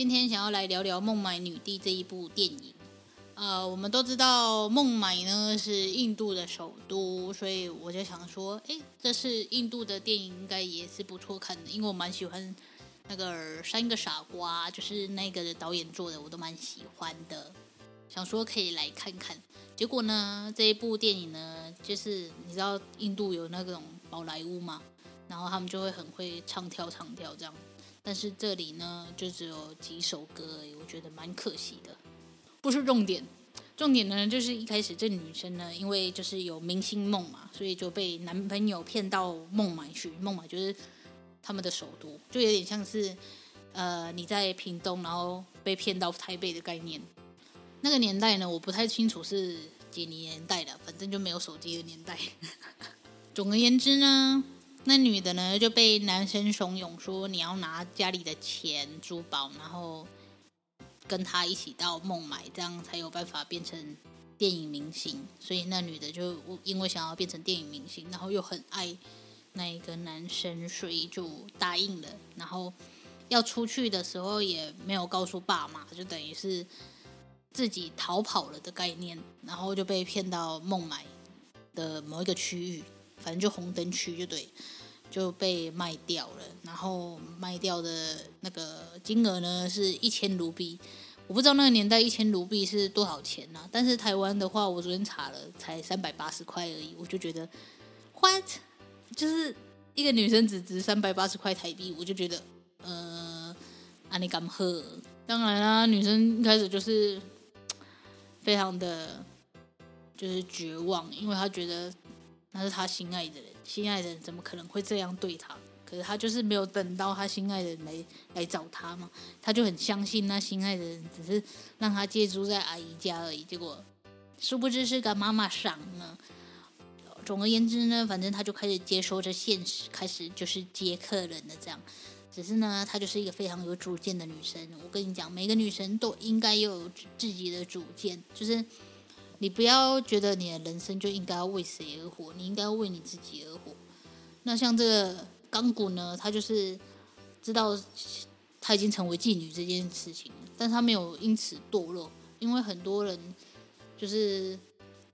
今天想要来聊聊孟买女帝这一部电影。呃，我们都知道孟买呢是印度的首都，所以我就想说，诶，这是印度的电影应该也是不错看的，因为我蛮喜欢那个三个傻瓜，就是那个导演做的，我都蛮喜欢的。想说可以来看看。结果呢，这一部电影呢，就是你知道印度有那种宝莱坞嘛，然后他们就会很会唱跳唱跳这样。但是这里呢，就只有几首歌而已，我觉得蛮可惜的。不是重点，重点呢就是一开始这女生呢，因为就是有明星梦嘛，所以就被男朋友骗到孟买去。孟买就是他们的首都，就有点像是呃你在屏东，然后被骗到台北的概念。那个年代呢，我不太清楚是几年代的，反正就没有手机的年代。总而言之呢。那女的呢，就被男生怂恿说，你要拿家里的钱、珠宝，然后跟他一起到孟买，这样才有办法变成电影明星。所以那女的就因为想要变成电影明星，然后又很爱那一个男生，所以就答应了。然后要出去的时候也没有告诉爸妈，就等于是自己逃跑了的概念，然后就被骗到孟买的某一个区域。反正就红灯区就对，就被卖掉了。然后卖掉的那个金额呢，是一千卢币。我不知道那个年代一千卢币是多少钱呢、但是台湾的话，我昨天查了，才三百八十块而已。我就觉得，what？就是一个女生只值三百八十块台币，我就觉得，呃，安尼敢喝？当然啦，女生一开始就是非常的，就是绝望，因为她觉得。那是他心爱的人，心爱的人怎么可能会这样对他？可是他就是没有等到他心爱的人来来找他嘛，他就很相信那心爱的人只是让他借住在阿姨家而已。结果殊不知是个妈妈桑呢。总而言之呢，反正他就开始接受这现实，开始就是接客人的这样。只是呢，她就是一个非常有主见的女生。我跟你讲，每个女生都应该有自己的主见，就是。你不要觉得你的人生就应该要为谁而活，你应该为你自己而活。那像这个钢骨呢，他就是知道他已经成为妓女这件事情，但他没有因此堕落，因为很多人就是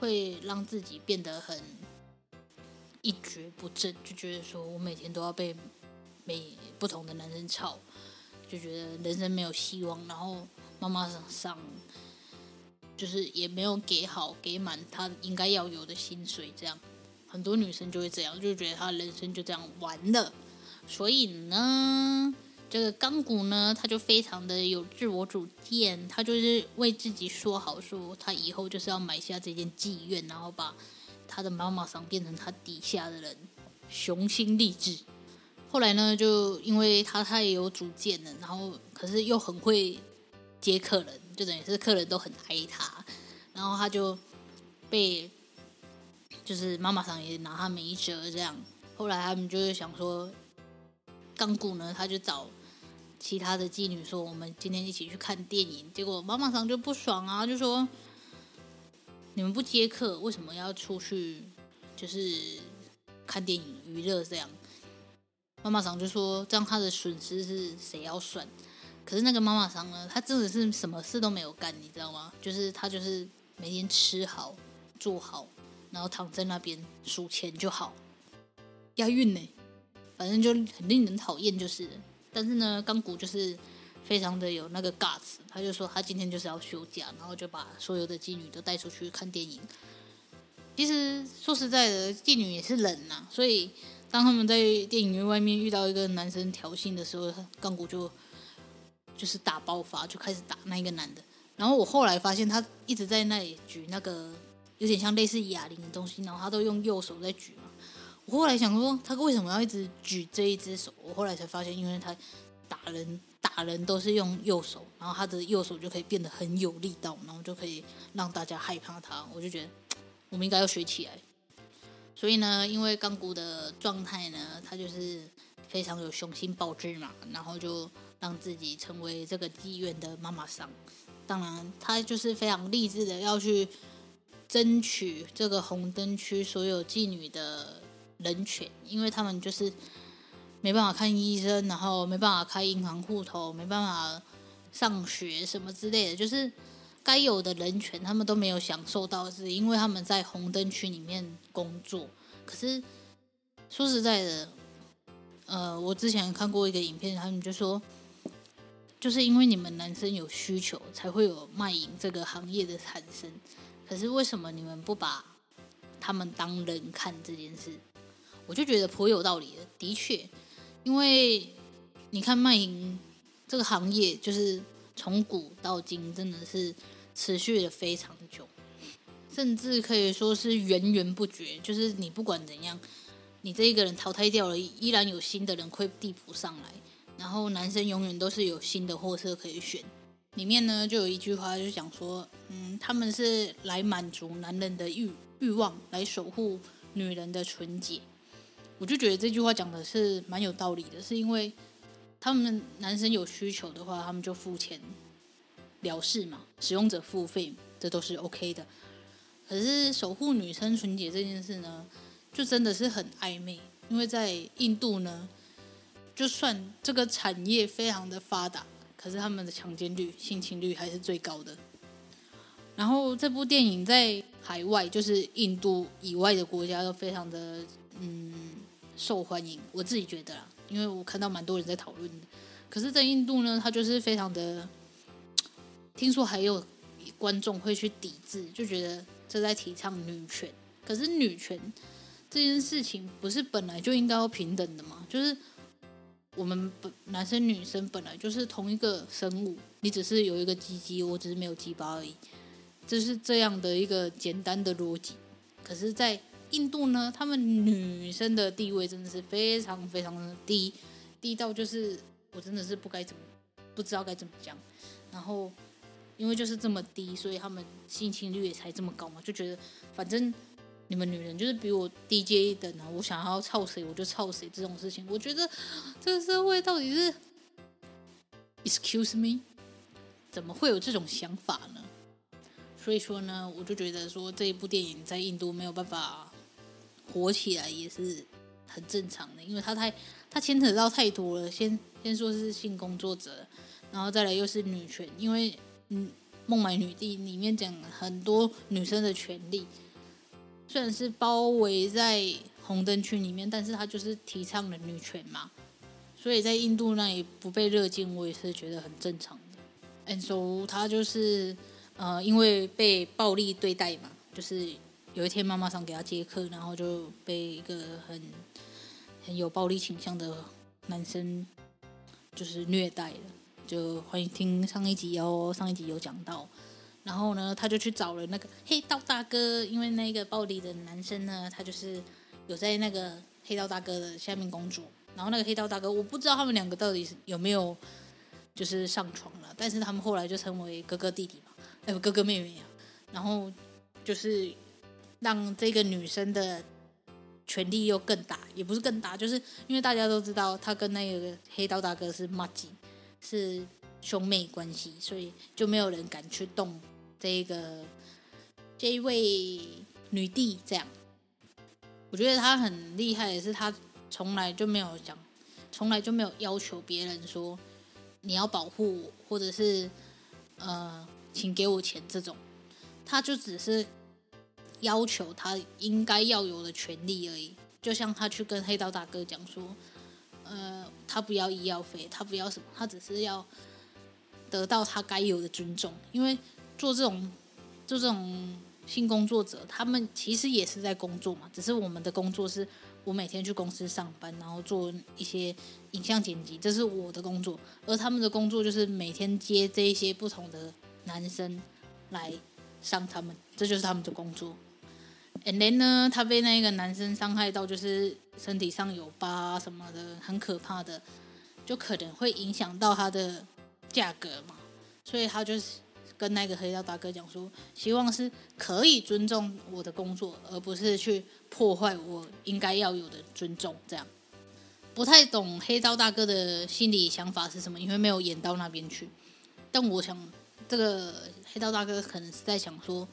会让自己变得很一蹶不振，就觉得说我每天都要被每不同的男生吵，就觉得人生没有希望，然后妈妈上。就是也没有给好给满他应该要有的薪水，这样很多女生就会这样，就觉得她人生就这样完了。所以呢，这个钢骨呢，他就非常的有自我主见，他就是为自己说好，说他以后就是要买下这间妓院，然后把他的妈妈桑变成他底下的人，雄心励志。后来呢，就因为他太有主见了，然后可是又很会接客人。就等于是客人都很爱他，然后他就被就是妈妈桑也拿他没辙这样。后来他们就是想说，钢骨呢，他就找其他的妓女说，我们今天一起去看电影。结果妈妈桑就不爽啊，就说你们不接客，为什么要出去就是看电影娱乐这样？妈妈桑就说，这样他的损失是谁要算？可是那个妈妈桑呢，她真的是什么事都没有干，你知道吗？就是她就是每天吃好、住好，然后躺在那边数钱就好，押韵呢。反正就很令人讨厌，就是。但是呢，钢骨就是非常的有那个 guts，他就说他今天就是要休假，然后就把所有的妓女都带出去看电影。其实说实在的，妓女也是人呐、啊，所以当他们在电影院外面遇到一个男生挑衅的时候，钢骨就就是大爆发，就开始打那个男的。然后我后来发现他一直在那里举那个有点像类似哑铃的东西，然后他都用右手在举嘛。我后来想说，他为什么要一直举这一只手？我后来才发现，因为他打人打人都是用右手，然后他的右手就可以变得很有力道，然后就可以让大家害怕他。我就觉得。我们应该要学起来，所以呢，因为钢骨的状态呢，他就是非常有雄心豹志嘛，然后就让自己成为这个妓院的妈妈桑。当然，他就是非常励志的要去争取这个红灯区所有妓女的人权，因为他们就是没办法看医生，然后没办法开银行户头，没办法上学什么之类的，就是。该有的人权，他们都没有享受到，是因为他们在红灯区里面工作。可是说实在的，呃，我之前看过一个影片，他们就说，就是因为你们男生有需求，才会有卖淫这个行业的产生。可是为什么你们不把他们当人看这件事？我就觉得颇有道理的。的确，因为你看卖淫这个行业，就是从古到今，真的是。持续了非常久，甚至可以说是源源不绝。就是你不管怎样，你这一个人淘汰掉了，依然有新的人会递补上来。然后男生永远都是有新的货色可以选。里面呢就有一句话就讲说，嗯，他们是来满足男人的欲欲望，来守护女人的纯洁。我就觉得这句话讲的是蛮有道理的，是因为他们男生有需求的话，他们就付钱。了事嘛，使用者付费，这都是 OK 的。可是守护女生纯洁这件事呢，就真的是很暧昧。因为在印度呢，就算这个产业非常的发达，可是他们的强奸率、性侵率还是最高的。然后这部电影在海外，就是印度以外的国家都非常的嗯受欢迎。我自己觉得啦，因为我看到蛮多人在讨论的。可是，在印度呢，它就是非常的。听说还有观众会去抵制，就觉得这在提倡女权。可是女权这件事情不是本来就应该要平等的吗？就是我们本男生女生本来就是同一个生物，你只是有一个鸡鸡，我只是没有鸡巴而已，就是这样的一个简单的逻辑。可是，在印度呢，他们女生的地位真的是非常非常的低，低到就是我真的是不该怎么不知道该怎么讲，然后。因为就是这么低，所以他们性侵率也才这么高嘛。就觉得反正你们女人就是比我低阶一等啊，我想要操谁我就操谁这种事情，我觉得 这个社会到底是，excuse me，怎么会有这种想法呢？所以说呢，我就觉得说这一部电影在印度没有办法火起来也是很正常的，因为它太它牵扯到太多了。先先说是性工作者，然后再来又是女权，因为。嗯，《孟买女帝》里面讲很多女生的权利，虽然是包围在红灯区里面，但是他就是提倡了女权嘛，所以在印度那里不被热禁，我也是觉得很正常的。And so 他就是呃，因为被暴力对待嘛，就是有一天妈妈想给他接客，然后就被一个很很有暴力倾向的男生就是虐待了。就欢迎听上一集哦，上一集有讲到，然后呢，他就去找了那个黑道大哥，因为那个暴力的男生呢，他就是有在那个黑道大哥的下面工作，然后那个黑道大哥，我不知道他们两个到底有没有就是上床了，但是他们后来就成为哥哥弟弟嘛，还有哥哥妹妹啊，然后就是让这个女生的权力又更大，也不是更大，就是因为大家都知道他跟那个黑道大哥是麻吉。是兄妹关系，所以就没有人敢去动这个这一位女帝。这样，我觉得她很厉害的是，她从来就没有讲，从来就没有要求别人说你要保护我，或者是呃，请给我钱这种。她就只是要求她应该要有的权利而已。就像她去跟黑道大哥讲说。呃，他不要医药费，他不要什么，他只是要得到他该有的尊重，因为做这种做这种性工作者，他们其实也是在工作嘛，只是我们的工作是我每天去公司上班，然后做一些影像剪辑，这是我的工作，而他们的工作就是每天接这一些不同的男生来伤他们，这就是他们的工作。And then 呢，他被那个男生伤害到，就是身体上有疤什么的，很可怕的，就可能会影响到他的价格嘛。所以他就是跟那个黑道大哥讲说，希望是可以尊重我的工作，而不是去破坏我应该要有的尊重。这样不太懂黑道大哥的心理想法是什么，因为没有演到那边去。但我想，这个黑道大哥可能是在想说。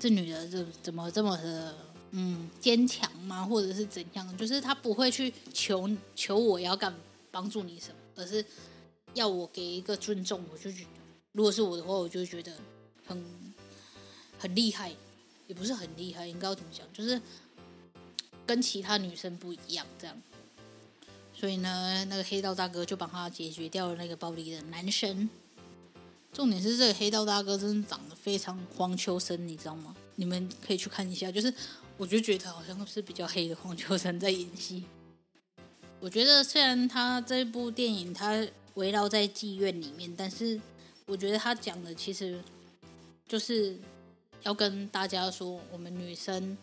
这女的怎怎么这么的嗯坚强吗？或者是怎样？就是她不会去求求我要干帮助你什么，而是要我给一个尊重。我就觉得，如果是我的话，我就觉得很很厉害，也不是很厉害，应该要怎么讲？就是跟其他女生不一样这样。所以呢，那个黑道大哥就帮他解决掉了那个暴力的男生。重点是这个黑道大哥真的长得非常黄秋生，你知道吗？你们可以去看一下，就是我就觉得好像是比较黑的黄秋生在演戏。我觉得虽然他这部电影他围绕在妓院里面，但是我觉得他讲的其实就是要跟大家说，我们女生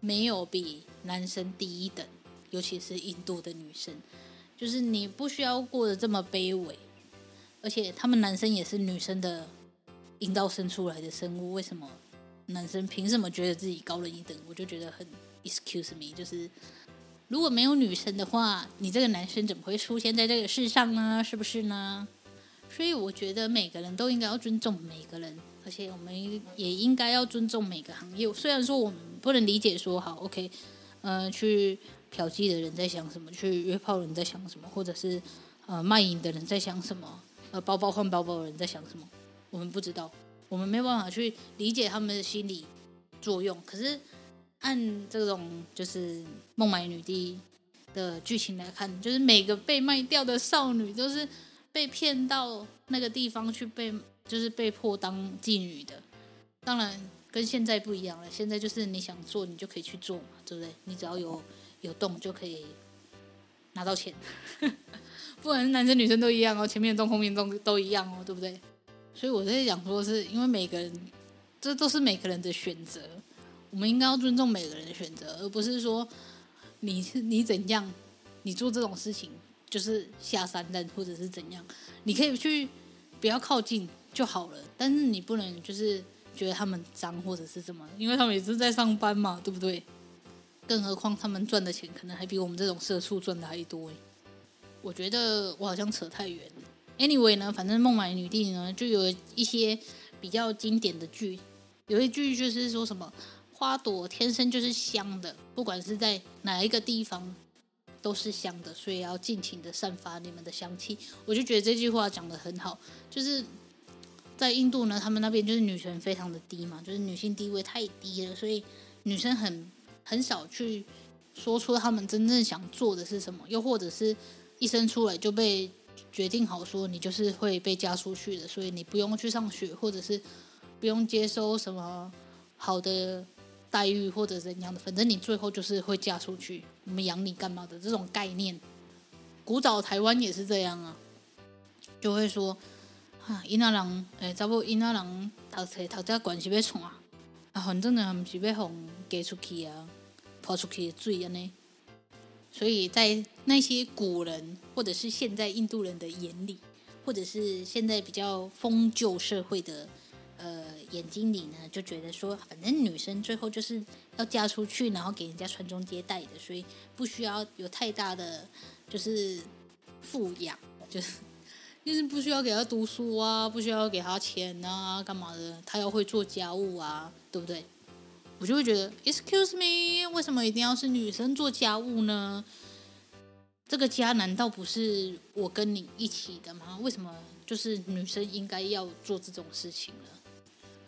没有比男生低一等，尤其是印度的女生，就是你不需要过得这么卑微。而且他们男生也是女生的阴道生出来的生物，为什么男生凭什么觉得自己高人一等？我就觉得很 excuse me，就是如果没有女生的话，你这个男生怎么会出现在这个世上呢？是不是呢？所以我觉得每个人都应该要尊重每个人，而且我们也应该要尊重每个行业。虽然说我们不能理解说好 OK，呃，去嫖妓的人在想什么，去约炮的人在想什么，或者是呃卖淫的人在想什么。呃，包包换包包的人在想什么？我们不知道，我们没有办法去理解他们的心理作用。可是按这种就是孟买女帝的剧情来看，就是每个被卖掉的少女都是被骗到那个地方去被，就是被迫当妓女的。当然跟现在不一样了，现在就是你想做你就可以去做嘛，对不对？你只要有有动就可以拿到钱。不管是男生女生都一样哦，前面动后面动都一样哦，对不对？所以我在讲说，是因为每个人，这都是每个人的选择，我们应该要尊重每个人的选择，而不是说你是你怎样，你做这种事情就是下三滥或者是怎样，你可以去不要靠近就好了，但是你不能就是觉得他们脏或者是什么，因为他们也是在上班嘛，对不对？更何况他们赚的钱可能还比我们这种社畜赚的还多。我觉得我好像扯太远了。Anyway 呢，反正孟买女帝呢，就有一些比较经典的剧，有一句就是说什么“花朵天生就是香的，不管是在哪一个地方都是香的，所以要尽情的散发你们的香气。”我就觉得这句话讲得很好。就是在印度呢，他们那边就是女权非常的低嘛，就是女性地位太低了，所以女生很很少去说出他们真正想做的是什么，又或者是。一生出来就被决定好说，你就是会被嫁出去的，所以你不用去上学，或者是不用接收什么好的待遇或者怎样的，反正你最后就是会嫁出去，我们养你干嘛的这种概念。古早台湾也是这样啊，就会说啊，伊那人诶，查某伊那人读册读这管是要创啊，啊，反正呢不是要互嫁出去啊，抛出去的水安尼。所以在那些古人，或者是现在印度人的眼里，或者是现在比较封旧社会的呃眼睛里呢，就觉得说，反正女生最后就是要嫁出去，然后给人家传宗接代的，所以不需要有太大的就是富养，就是 就是不需要给她读书啊，不需要给她钱啊，干嘛的？她要会做家务啊，对不对？我就会觉得，Excuse me，为什么一定要是女生做家务呢？这个家难道不是我跟你一起的吗？为什么就是女生应该要做这种事情呢？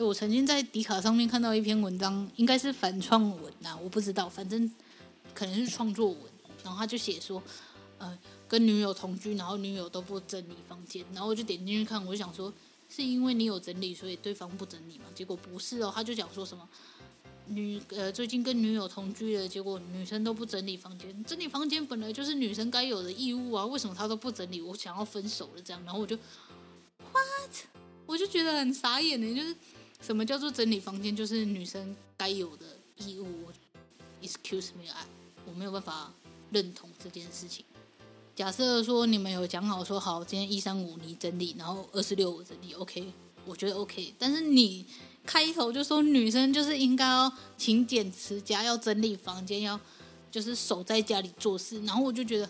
我曾经在迪卡上面看到一篇文章，应该是反创文呐，我不知道，反正可能是创作文，然后他就写说，呃，跟女友同居，然后女友都不整理房间，然后我就点进去看，我就想说，是因为你有整理，所以对方不整理嘛？结果不是哦，他就讲说什么女呃最近跟女友同居了，结果女生都不整理房间，整理房间本来就是女生该有的义务啊，为什么她都不整理？我想要分手了这样，然后我就 what，我就觉得很傻眼呢，就是什么叫做整理房间就是女生该有的义务？Excuse me，啊，我没有办法认同这件事情。假设说你们有讲好说好，今天一三五你整理，然后二四六我整理，OK，我觉得 OK。但是你开头就说女生就是应该要勤俭持家，要整理房间，要就是守在家里做事，然后我就觉得，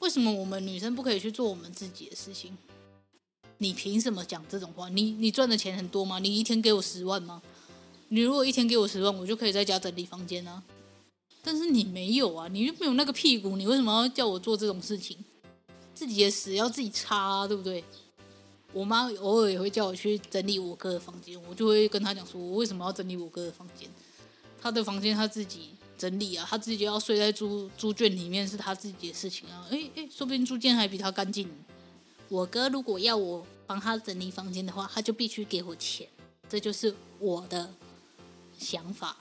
为什么我们女生不可以去做我们自己的事情？你凭什么讲这种话？你你赚的钱很多吗？你一天给我十万吗？你如果一天给我十万，我就可以在家整理房间啊。但是你没有啊，你又没有那个屁股，你为什么要叫我做这种事情？自己的屎要自己擦，对不对？我妈偶尔也会叫我去整理我哥的房间，我就会跟她讲说，我为什么要整理我哥的房间？他的房间他自己整理啊，他自己要睡在猪猪圈里面是他自己的事情啊。诶诶，说不定猪圈还比他干净。我哥如果要我帮他整理房间的话，他就必须给我钱，这就是我的想法。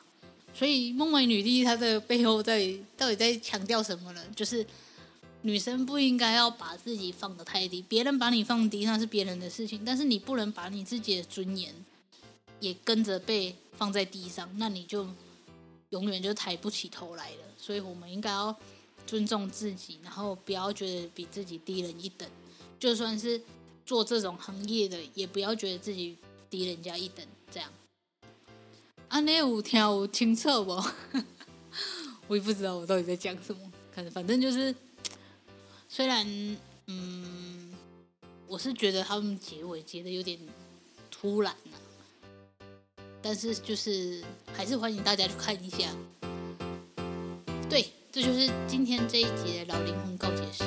所以梦为女帝她的背后在到底在强调什么呢？就是女生不应该要把自己放得太低，别人把你放低那是别人的事情，但是你不能把你自己的尊严也跟着被放在地上，那你就永远就抬不起头来了。所以我们应该要尊重自己，然后不要觉得比自己低人一等，就算是做这种行业的，也不要觉得自己低人家一等，这样。啊，那有听有清楚不？我也不知道我到底在讲什么。看，反正就是，虽然嗯，我是觉得他们结尾结的有点突然啊，但是就是还是欢迎大家去看一下。对，这就是今天这一集的老灵魂告解室。